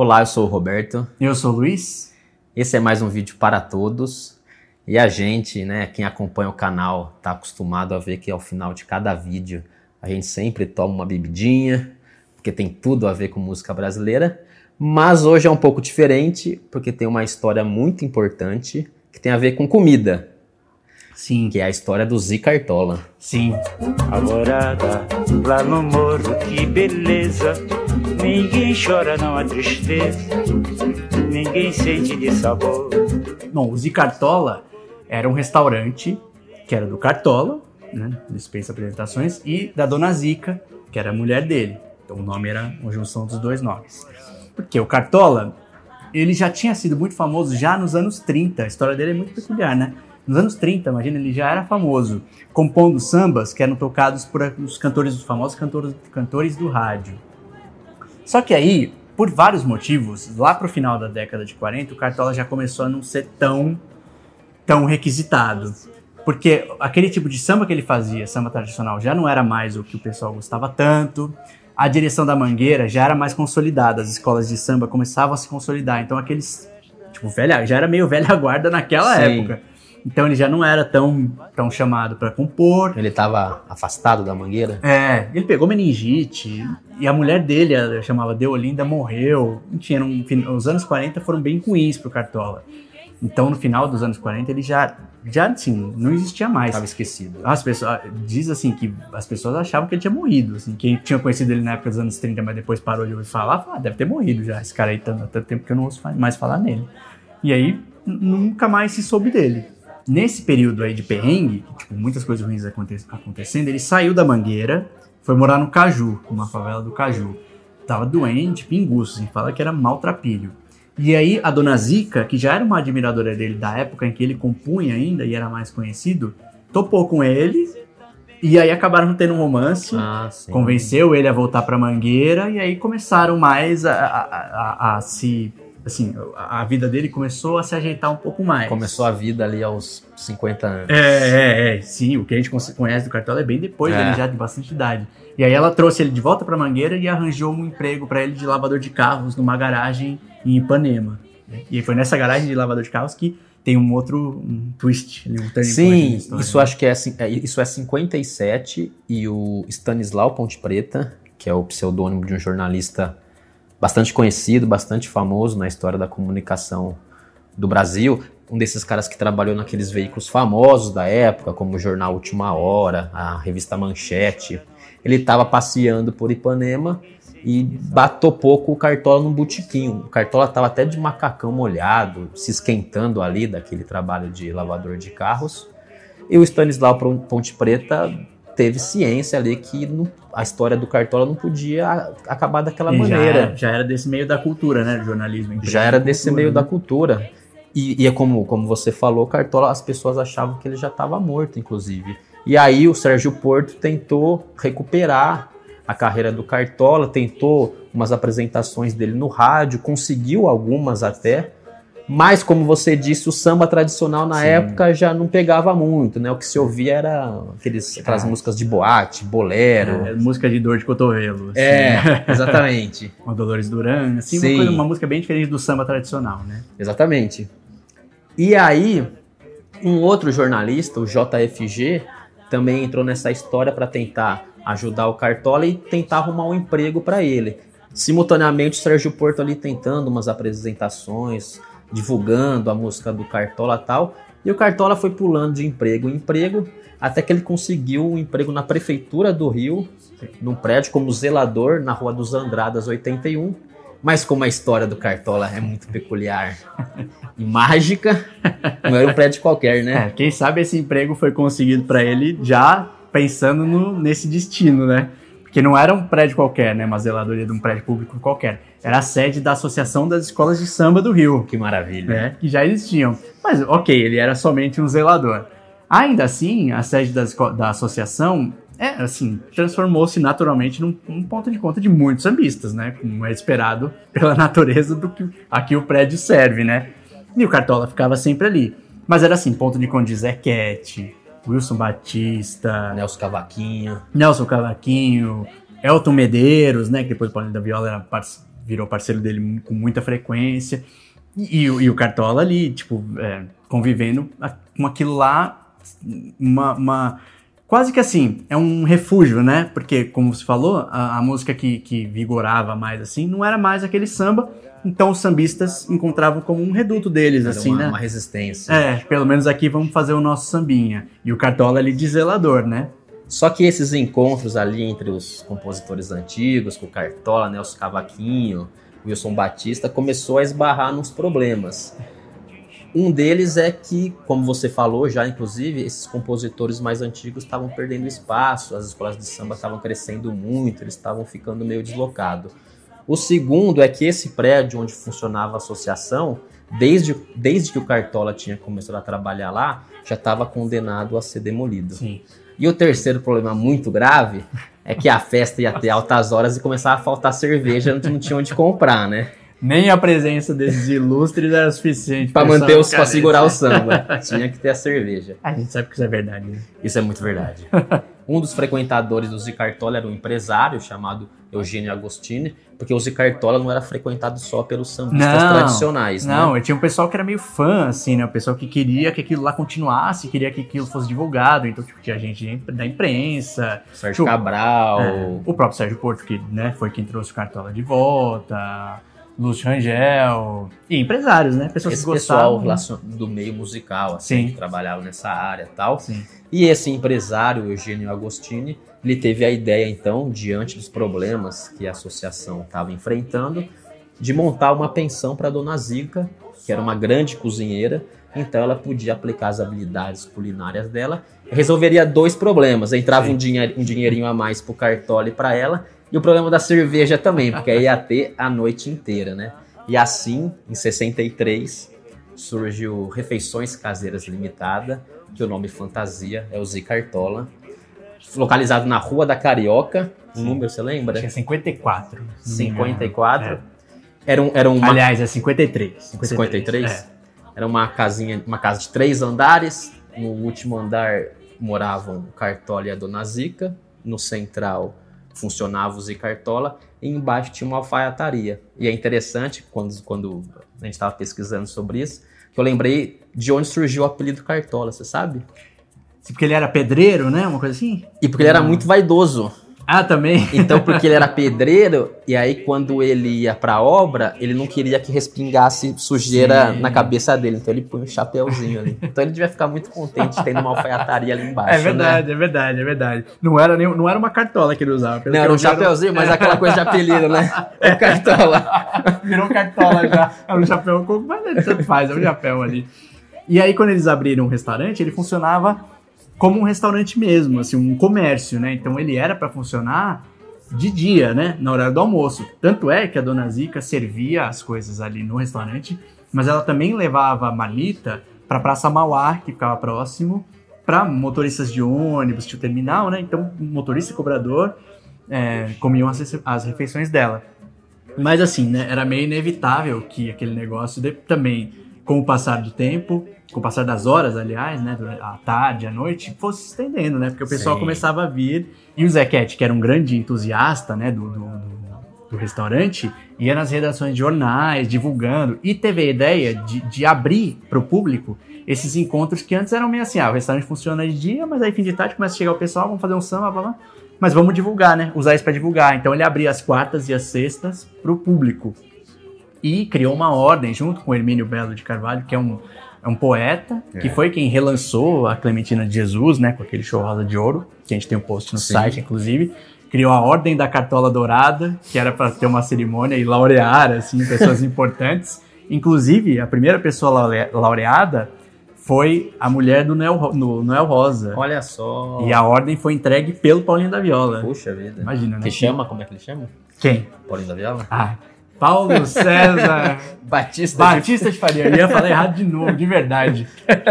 Olá, eu sou o Roberto. Eu sou o Luiz. Esse é mais um vídeo para todos. E a gente, né, quem acompanha o canal, está acostumado a ver que ao final de cada vídeo a gente sempre toma uma bebidinha, porque tem tudo a ver com música brasileira. Mas hoje é um pouco diferente, porque tem uma história muito importante que tem a ver com comida. Sim. Que é a história do Zi Cartola. Sim. Alvorada, lá no morro, que beleza. Ninguém chora, não há tristeza. Ninguém sente de sabor. Bom, o Zi Cartola era um restaurante que era do Cartola, né? Dispensa apresentações, e da Dona Zica, que era a mulher dele. Então o nome era uma junção dos dois nomes. Porque o Cartola, ele já tinha sido muito famoso já nos anos 30. A história dele é muito peculiar, né? Nos anos 30, imagina, ele já era famoso, compondo sambas que eram tocados por os cantores, os famosos cantores, cantores do rádio. Só que aí, por vários motivos, lá pro final da década de 40, o Cartola já começou a não ser tão, tão requisitado. Porque aquele tipo de samba que ele fazia, samba tradicional, já não era mais o que o pessoal gostava tanto. A direção da Mangueira já era mais consolidada, as escolas de samba começavam a se consolidar. Então aqueles, tipo, velha, já era meio velha guarda naquela Sim. época. Então ele já não era tão, tão chamado para compor. Ele estava afastado da mangueira. É, ele pegou meningite e a mulher dele, ela chamava Deolinda, morreu. Enfim, eram, os anos 40 foram bem ruins pro Cartola. Então, no final dos anos 40, ele já, já assim, não existia mais. Estava esquecido. As pessoas, diz assim que as pessoas achavam que ele tinha morrido. Assim, quem tinha conhecido ele na época dos anos 30, mas depois parou de ouvir falar, falou, ah, deve ter morrido já. Esse cara aí há tanto tempo que eu não ouço mais falar nele. E aí, nunca mais se soube dele. Nesse período aí de perrengue, tipo, muitas coisas ruins aconte acontecendo, ele saiu da Mangueira, foi morar no Caju, numa favela do Caju. Tava doente, pinguço, assim, fala que era maltrapilho. E aí a dona Zica, que já era uma admiradora dele da época em que ele compunha ainda e era mais conhecido, topou com ele e aí acabaram tendo um romance. Ah. Convenceu ele a voltar pra Mangueira e aí começaram mais a, a, a, a se. Assim, a vida dele começou a se ajeitar um pouco mais. Começou a vida ali aos 50 anos. É, é, é. Sim, o que a gente conhece do Cartola é bem depois É. dele já de bastante idade. E aí ela trouxe ele de volta pra Mangueira e arranjou um emprego pra ele de lavador de carros numa garagem em Ipanema. E foi nessa garagem de lavador de carros que tem um outro um twist, um turning Sim, história. isso acho que é, cin- é- isso é 57 e o Stanislau Ponte Preta, que é o pseudônimo de um jornalista bastante conhecido, bastante famoso na história da comunicação do Brasil, um desses caras que trabalhou naqueles veículos famosos da época, como o jornal Última Hora, a revista Manchete. Ele estava passeando por Ipanema e batou pouco o Cartola num botiquinho. O Cartola estava até de macacão molhado, se esquentando ali daquele trabalho de lavador de carros. E o Stanislau Pon- Ponte Preta teve ciência ali que não- a história do Cartola não podia acabar daquela E já maneira. era, já era desse meio da cultura, né? Do jornalismo. Já era de desse cultura, meio né? da cultura. E, e é como, como você falou, Cartola, as pessoas achavam que ele já estava morto, inclusive. E aí o Sérgio Porto tentou recuperar a carreira do Cartola, tentou umas apresentações dele no rádio, conseguiu algumas até. Mas, como você disse, o samba tradicional na Sim. época já não pegava muito, né? O que se ouvia era aqueles, aquelas Ah. músicas de boate, bolero. É, música de dor de cotovelo. assim. É, exatamente. Uma Dolores Duran, assim, Sim. uma, coisa- uma música bem diferente do samba tradicional, né? Exatamente. E aí, um outro jornalista, o JFG, também entrou nessa história para tentar ajudar o Cartola e tentar arrumar um emprego para ele. Simultaneamente, o Sérgio Porto ali tentando umas apresentações, divulgando a música do Cartola tal. E o Cartola foi pulando de emprego em emprego, até que ele conseguiu um emprego na prefeitura do Rio, num prédio como zelador na Rua dos Andradas 81. Mas como a história do Cartola é muito peculiar e mágica, não era um prédio qualquer, né? É, quem sabe esse emprego foi conseguido pra ele já pensando no- nesse destino, né? Porque não era um prédio qualquer, né? Uma zeladoria de um prédio público qualquer. Era a sede da Associação das Escolas de Samba do Rio, Que maravilha. né? Que já existiam. Mas, ok, ele era somente um zelador. Ainda assim, a sede da, associação, é, assim, transformou-se naturalmente num, num ponto de conta de muitos sambistas, né? Como é esperado pela natureza do que a que o prédio serve, né? E o Cartola ficava sempre ali. Mas era assim, ponto de conta de Zequete, Wilson Batista, Nelson Cavaquinho. Nelson Cavaquinho, Elton Medeiros, né? Que depois o Paulinho da Viola era parce- virou parceiro dele com muita frequência. E, e o- e o Cartola ali, tipo, é, convivendo com aquilo lá, uma, uma- Quase que assim, é um refúgio, né? Porque, como você falou, a, a música que, que vigorava mais assim não era mais aquele samba, então os sambistas encontravam como um reduto deles, Era assim, uma, né? uma resistência. É, pelo menos aqui vamos fazer o nosso sambinha. E o Cartola ali de zelador, né? Só que esses encontros ali entre os compositores antigos, com o Cartola, Nelson Cavaquinho, Wilson Batista, começou a esbarrar nos problemas. Um deles é que, como você falou já, inclusive, esses compositores mais antigos estavam perdendo espaço, as escolas de samba estavam crescendo muito, eles estavam ficando meio deslocados. O segundo é que esse prédio onde funcionava a associação, desde, desde que o Cartola tinha começado a trabalhar lá, já estava condenado a ser demolido. Sim. E o terceiro problema muito grave é que a festa ia ter altas horas e começava a faltar cerveja, não não tinha onde comprar, né? Nem a presença desses ilustres era suficiente pra manter os, pra segurar o samba. Tinha que ter a cerveja. A gente sabe que isso é verdade. né? Isso é muito verdade. Um dos frequentadores do Zicartola era um empresário chamado Eugênio Agostini, porque o Zicartola não era frequentado só pelos sambistas Não, tradicionais, Não, né? eu tinha um pessoal que era meio fã, assim, né? O pessoal que queria que aquilo lá continuasse, queria que aquilo fosse divulgado. Então, tipo, tinha gente da imprensa, Sérgio Tipo, Cabral, é, o próprio Sérgio Porto, que né, foi quem trouxe o Cartola de volta, Lúcio Rangel, e empresários, né? Pessoas esse que pessoal gostavam. né? do meio musical, assim, Sim. que trabalhava nessa área e tal. Sim. E esse empresário, Eugênio Agostini, ele teve a ideia, então, diante dos problemas que a associação estava enfrentando, de montar uma pensão para Dona Zica, que era uma grande cozinheira, então ela podia aplicar as habilidades culinárias dela, resolveria dois problemas. Entrava um, dinhe- um dinheirinho a mais pro Cartola e para ela, e o problema da cerveja também, porque aí ia ter a noite inteira, né? E assim, em 63, surgiu Refeições Caseiras Limitada, que o nome fantasia é o Z Cartola, localizado na Rua da Carioca. O Sim. número, você lembra? 54. se não me engano. 54. É. Era, um, era uma Aliás, é 53. 53? É. Era uma casinha, uma casa de três andares. No último andar moravam o Cartola e a Dona Zica. No central funcionava o Zicartola. E embaixo tinha uma alfaiataria. E é interessante, quando, quando a gente estava pesquisando sobre isso, que eu lembrei de onde surgiu o apelido Cartola, você sabe? Porque ele era pedreiro, né? Uma coisa assim? E porque ele era muito vaidoso. Ah, também. Então, porque ele era pedreiro, e aí quando ele ia pra obra, ele não queria que respingasse sujeira Sim. na cabeça dele. Então ele põe um chapéuzinho ali. Então ele devia ficar muito contente tendo uma alfaiataria ali embaixo. É verdade, é verdade, é verdade. Não era, nem, não era uma cartola que ele usava. Né? Não, era um vi, era chapéuzinho, mas aquela coisa de apelido, né? É cartola. Virou cartola já. Era um chapéu mas tanto faz, é um chapéu ali. E aí, quando eles abriram um restaurante, ele funcionava como um restaurante mesmo, assim, um comércio, né? Então ele era para funcionar de dia, né? Na hora do almoço. Tanto é que a dona Zica servia as coisas ali no restaurante, mas ela também levava a marmita para Praça Mauá, que ficava próximo, para motoristas de ônibus, tinha o terminal, né? Então, motorista e cobrador é, comiam as, as refeições dela. Mas assim, né, era meio inevitável que aquele negócio de- também, com o passar do tempo, com o passar das horas, aliás, né, a tarde, a noite, fosse se estendendo, né, porque o pessoal Sim. começava a vir, e o Zequete, que era um grande entusiasta, né, do, do, do- do restaurante, ia nas redações de jornais, divulgando, e teve a ideia de, de abrir para o público esses encontros que antes eram meio assim, ah, o restaurante funciona de dia, mas aí fim de tarde começa a chegar o pessoal, vamos fazer um samba, blá, blá, mas vamos divulgar, né? Usar isso para divulgar. Então ele abria as quartas e as sextas para o público. E criou uma ordem junto com o Hermínio Belo de Carvalho, que é um, é um poeta, que É. foi quem relançou a Clementina de Jesus, né? Com aquele show Rosa de Ouro, que a gente tem um post no Sim. site, inclusive. Criou a Ordem da Cartola Dourada, que era para ter uma cerimônia e laurear, assim, pessoas importantes. Inclusive, a primeira pessoa laure- laureada foi a mulher do Noel, no- Noel Rosa. Olha só. E a ordem foi entregue pelo Paulinho da Viola. Puxa vida. Imagina, né? Que chama? Como é que ele chama? Quem? Paulinho da Viola? Ah, Paulo César Batista. Batista de Faria. Eu ia falar errado de novo, de verdade.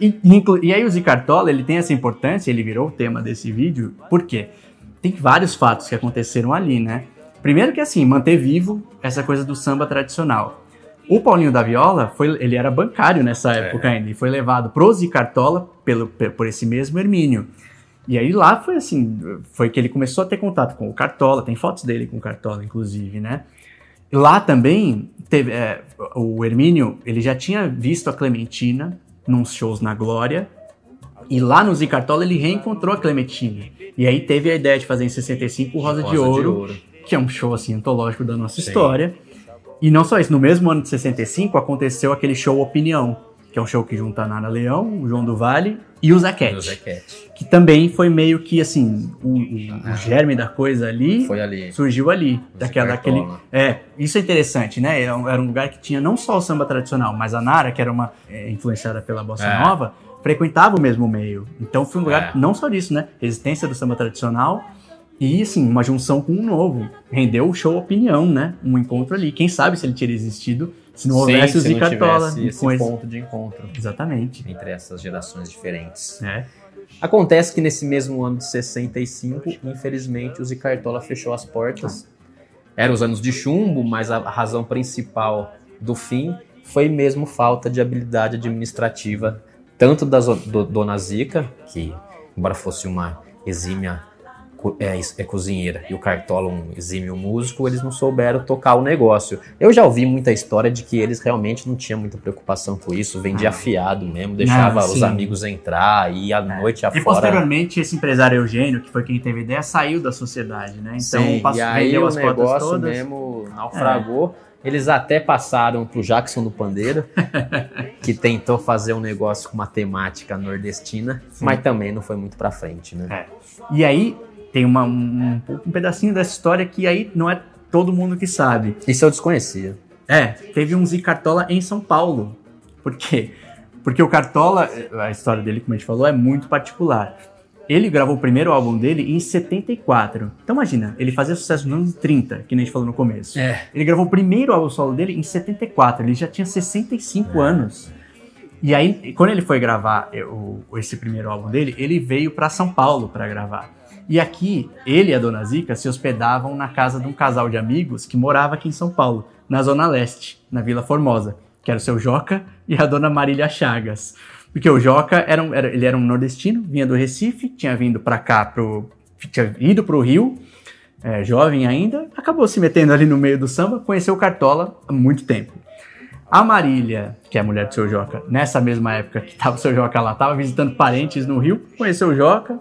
E, inclu- e aí o Zicartola, ele tem essa importância, ele virou o tema desse vídeo, por quê? Tem vários fatos que aconteceram ali, né? Primeiro que assim, manter vivo essa coisa do samba tradicional. O Paulinho da Viola, foi, ele era bancário nessa época ainda, e foi levado pro Zicartola pelo, pe- por esse mesmo Hermínio. E aí lá foi assim, foi que ele começou a ter contato com o Cartola, tem fotos dele com o Cartola, inclusive, né? Lá também, teve, é, o Hermínio, ele já tinha visto a Clementina nos shows na Glória, e lá no Zicartola ele reencontrou a Clementina. E aí teve a ideia de fazer em 65 o Rosa, de, Ouro, que é um show assim antológico da nossa Sim. história. E não só isso, no mesmo ano de 65 aconteceu aquele show Opinião, que é um show que junta a Nara Leão, o João do Vale e o Zaquete. Que também foi meio que assim, o, o- o germe da coisa ali Foi ali. surgiu ali. Daquela, daquele, Cartola. é, isso é interessante, né? Era um, era um lugar que tinha não só o samba tradicional, mas a Nara, que era uma é, influenciada pela bossa É. nova, frequentava o mesmo meio. Então foi um lugar É. não só disso, né? Resistência do samba tradicional e assim, uma junção com um novo. Rendeu o show Opinião, né? Um encontro ali. Quem sabe se ele teria existido se não houvesse Sim, o se não Zicartola. tivesse esse esse- ponto de encontro Exatamente. entre essas gerações diferentes. É. Acontece que nesse mesmo ano de 65, infelizmente, o Zicartola fechou as portas. Eram os anos de chumbo, mas a razão principal do fim foi mesmo falta de habilidade administrativa, tanto da do- Dona Zica, que, embora fosse uma exímia é, é cozinheira, e o Cartola um exímio músico, eles não souberam tocar o negócio. Eu já ouvi muita história de que eles realmente não tinham muita preocupação com isso, vendia Ah. fiado mesmo, deixava Ah, os sim. amigos entrar, e à noite E afora. posteriormente, esse empresário Eugênio, que foi quem teve a ideia, saiu da sociedade, né? Então, Sim, passou, e aí o negócio todas. mesmo naufragou. Eles até passaram pro Jackson do Pandeiro, que tentou fazer um negócio com uma temática nordestina, mas também não foi muito pra frente, né? É. E aí tem uma- um, um pedacinho dessa história que aí não é todo mundo que sabe. Isso eu desconhecia. É, teve um Zicartola em São Paulo. Por quê? Porque o Cartola, a história dele, como a gente falou, é muito particular. Ele gravou o primeiro álbum dele em 74. Então imagina, ele fazia sucesso nos anos 30, que nem a gente falou no começo. É. Ele gravou o primeiro álbum solo dele em 74, ele já tinha 65 anos. E aí, quando ele foi gravar eh, o- esse primeiro álbum dele, ele veio para São Paulo para gravar. E aqui, ele e a Dona Zica se hospedavam na casa de um casal de amigos que morava aqui em São Paulo, na Zona Leste, na Vila Formosa, que era o seu Joca e a Dona Marília Chagas. Porque o Joca era um, era- ele era um nordestino, vinha do Recife, tinha vindo para cá, pro, tinha ido pro Rio, é, jovem ainda, acabou se metendo ali no meio do samba, conheceu o Cartola há muito tempo. A Marília, que é a mulher do seu Joca, nessa mesma época que tava o seu Joca lá, tava visitando parentes no Rio, conheceu o Joca,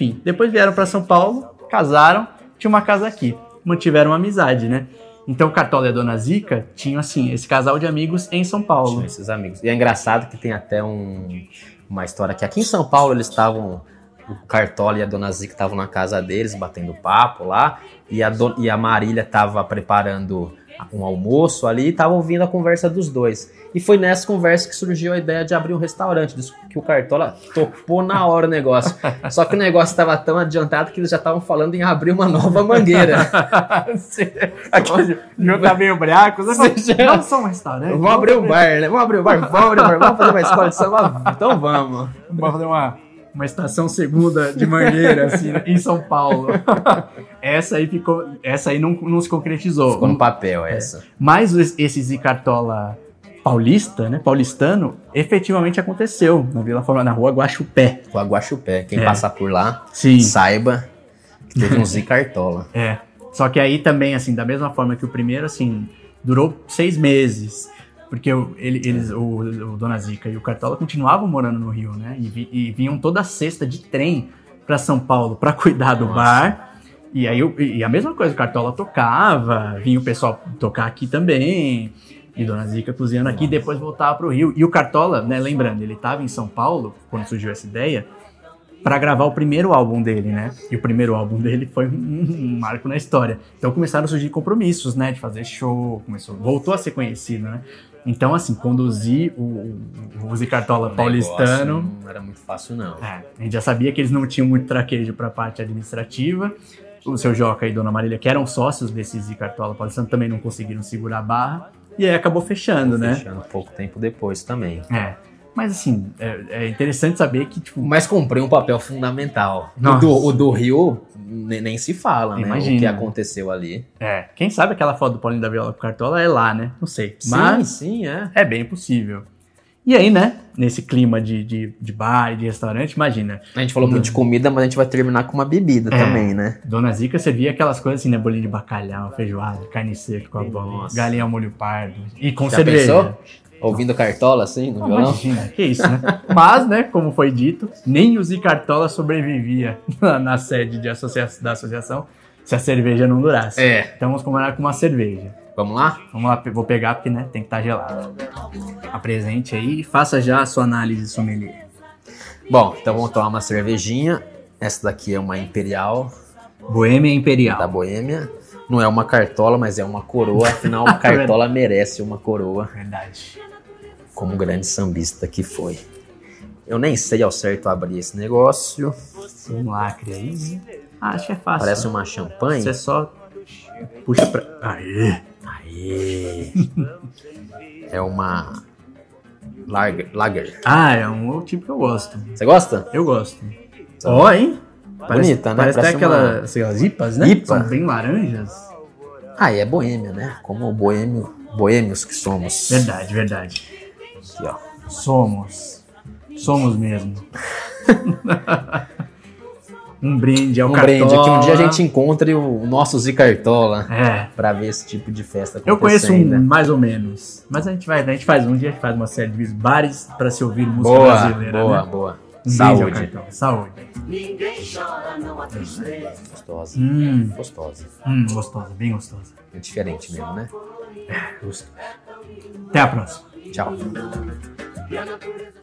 enfim. Depois vieram para São Paulo, casaram, tinha uma casa aqui, mantiveram uma amizade, né? Então o Cartola e a Dona Zica tinham, assim, esse casal de amigos em São Paulo. Tinha esses amigos. E é engraçado que tem até um- uma história que aqui em São Paulo eles estavam. O Cartola e a Dona Zica estavam na casa deles, batendo papo lá, e a, e a Marília estava preparando um almoço ali e ouvindo a conversa dos dois. E foi nessa conversa que surgiu a ideia de abrir um restaurante, que o Cartola topou na hora o negócio. Só que o negócio estava tão adiantado que eles já estavam falando em abrir uma nova mangueira. Jogo tá meio braco. Você Você fala, já- Não só um restaurante. Vamos abrir um bar, né? Vamos abrir um bar, vamos abrir um bar, vamos fazer uma escola de samba? Então vamos. Vamos fazer uma, uma estação segunda de Mangueira, assim, em São Paulo. essa aí ficou. Essa aí não, não se concretizou. Ficou no papel essa. Mas es- esse Zicartola paulista, né? Paulistano, efetivamente aconteceu na Vila Formosa, na rua Guaxupé. Com a Guaxupé. Quem É. passar por lá, Sim. saiba que teve um Zicartola. É. Só que aí também, assim, da mesma forma que o primeiro, assim, durou seis meses. Porque o, ele- eles, o, o Dona Zica e o Cartola continuavam morando no Rio, né? E, vi- e vinham toda sexta de trem pra São Paulo pra cuidar do Nossa. bar. E aí o- e a mesma coisa, o Cartola tocava, vinha o pessoal tocar aqui também. E Dona Zica cozinhando aqui, depois voltava pro Rio. E o Cartola, né, lembrando, ele tava em São Paulo quando surgiu essa ideia pra gravar o primeiro álbum dele, né? E o primeiro álbum dele foi um, marco na história. Então começaram a surgir compromissos, né? De fazer show, começou, voltou a ser conhecido, né? Então, assim, conduzir o, o, o Zicartola O paulistano. Não era muito fácil, não. É, a gente já sabia que eles não tinham muito traquejo pra parte administrativa. O seu Joca e Dona Marília, que eram sócios desse Zicartola paulistano, também não conseguiram segurar a barra. E aí acabou fechando, né? Fechando pouco tempo depois também. É. Mas assim, é, é interessante saber que, tipo, Mas comprei um papel fundamental. O do, o do Rio ne- nem se fala, né? Imagina. O que aconteceu ali. É, quem sabe aquela foto do Paulinho da Viola com Cartola é lá, né? Não sei. Sim, Mas sim, é. é bem possível. E aí, né, nesse clima de, de, de bar e de restaurante, imagina, A gente falou muito de comida, mas a gente vai terminar com uma bebida É. também, né? Dona Zica servia aquelas coisas assim, né, bolinho de bacalhau, feijoada, carne seca com a bola, galinha ao molho pardo e com Já cerveja. pensou? Ouvindo cartola assim no violão? Imagina, que isso, né? Mas, né, como foi dito, nem o Zicartola sobrevivia na, na sede de associa da associação se a cerveja não durasse. É. Então vamos combinar com uma cerveja. Vamos lá? Vamos lá, vou pegar porque, né, tem que estar gelado. Apresente aí e faça já a sua análise sommelier. Bom, então vamos tomar uma cervejinha. Essa daqui é uma Imperial Boêmia Imperial. da Boêmia. Não é uma cartola, mas é uma coroa. Afinal, uma cartola merece uma coroa, Verdade. Como grande sambista que foi. Eu nem sei ao certo abrir esse negócio. Um lacre aí. Ah, acho que é fácil. Parece uma champanhe. Você só puxa pra... Aê! Aê! É uma lager. lager. Ah, é um tipo que eu gosto. Você gosta? Eu gosto. Ó, hein? Bonita, né? Parece, Parece até aquelas, aquelas IPAs, né? IPA. São bem laranjas. Ah, e é boêmia, né? Como boêmio, boêmios que somos. Verdade, verdade. Aqui, ó. Somos. Somos mesmo. um brinde ao Um Cartola. brinde, que um dia a gente encontre o nosso Zicartola É. pra ver esse tipo de festa Eu conheço um acontecendo. mais ou menos. Mas a gente vai, a gente faz um dia, a gente faz uma série de bares pra se ouvir música Boa, brasileira. boa, né? boa. Um ao Saúde. Cartola. Saúde. Gostosa. Hum, Gostosa. hum, gostosa, bem gostosa. É diferente mesmo, né? Até a próxima. Tchau. E a natureza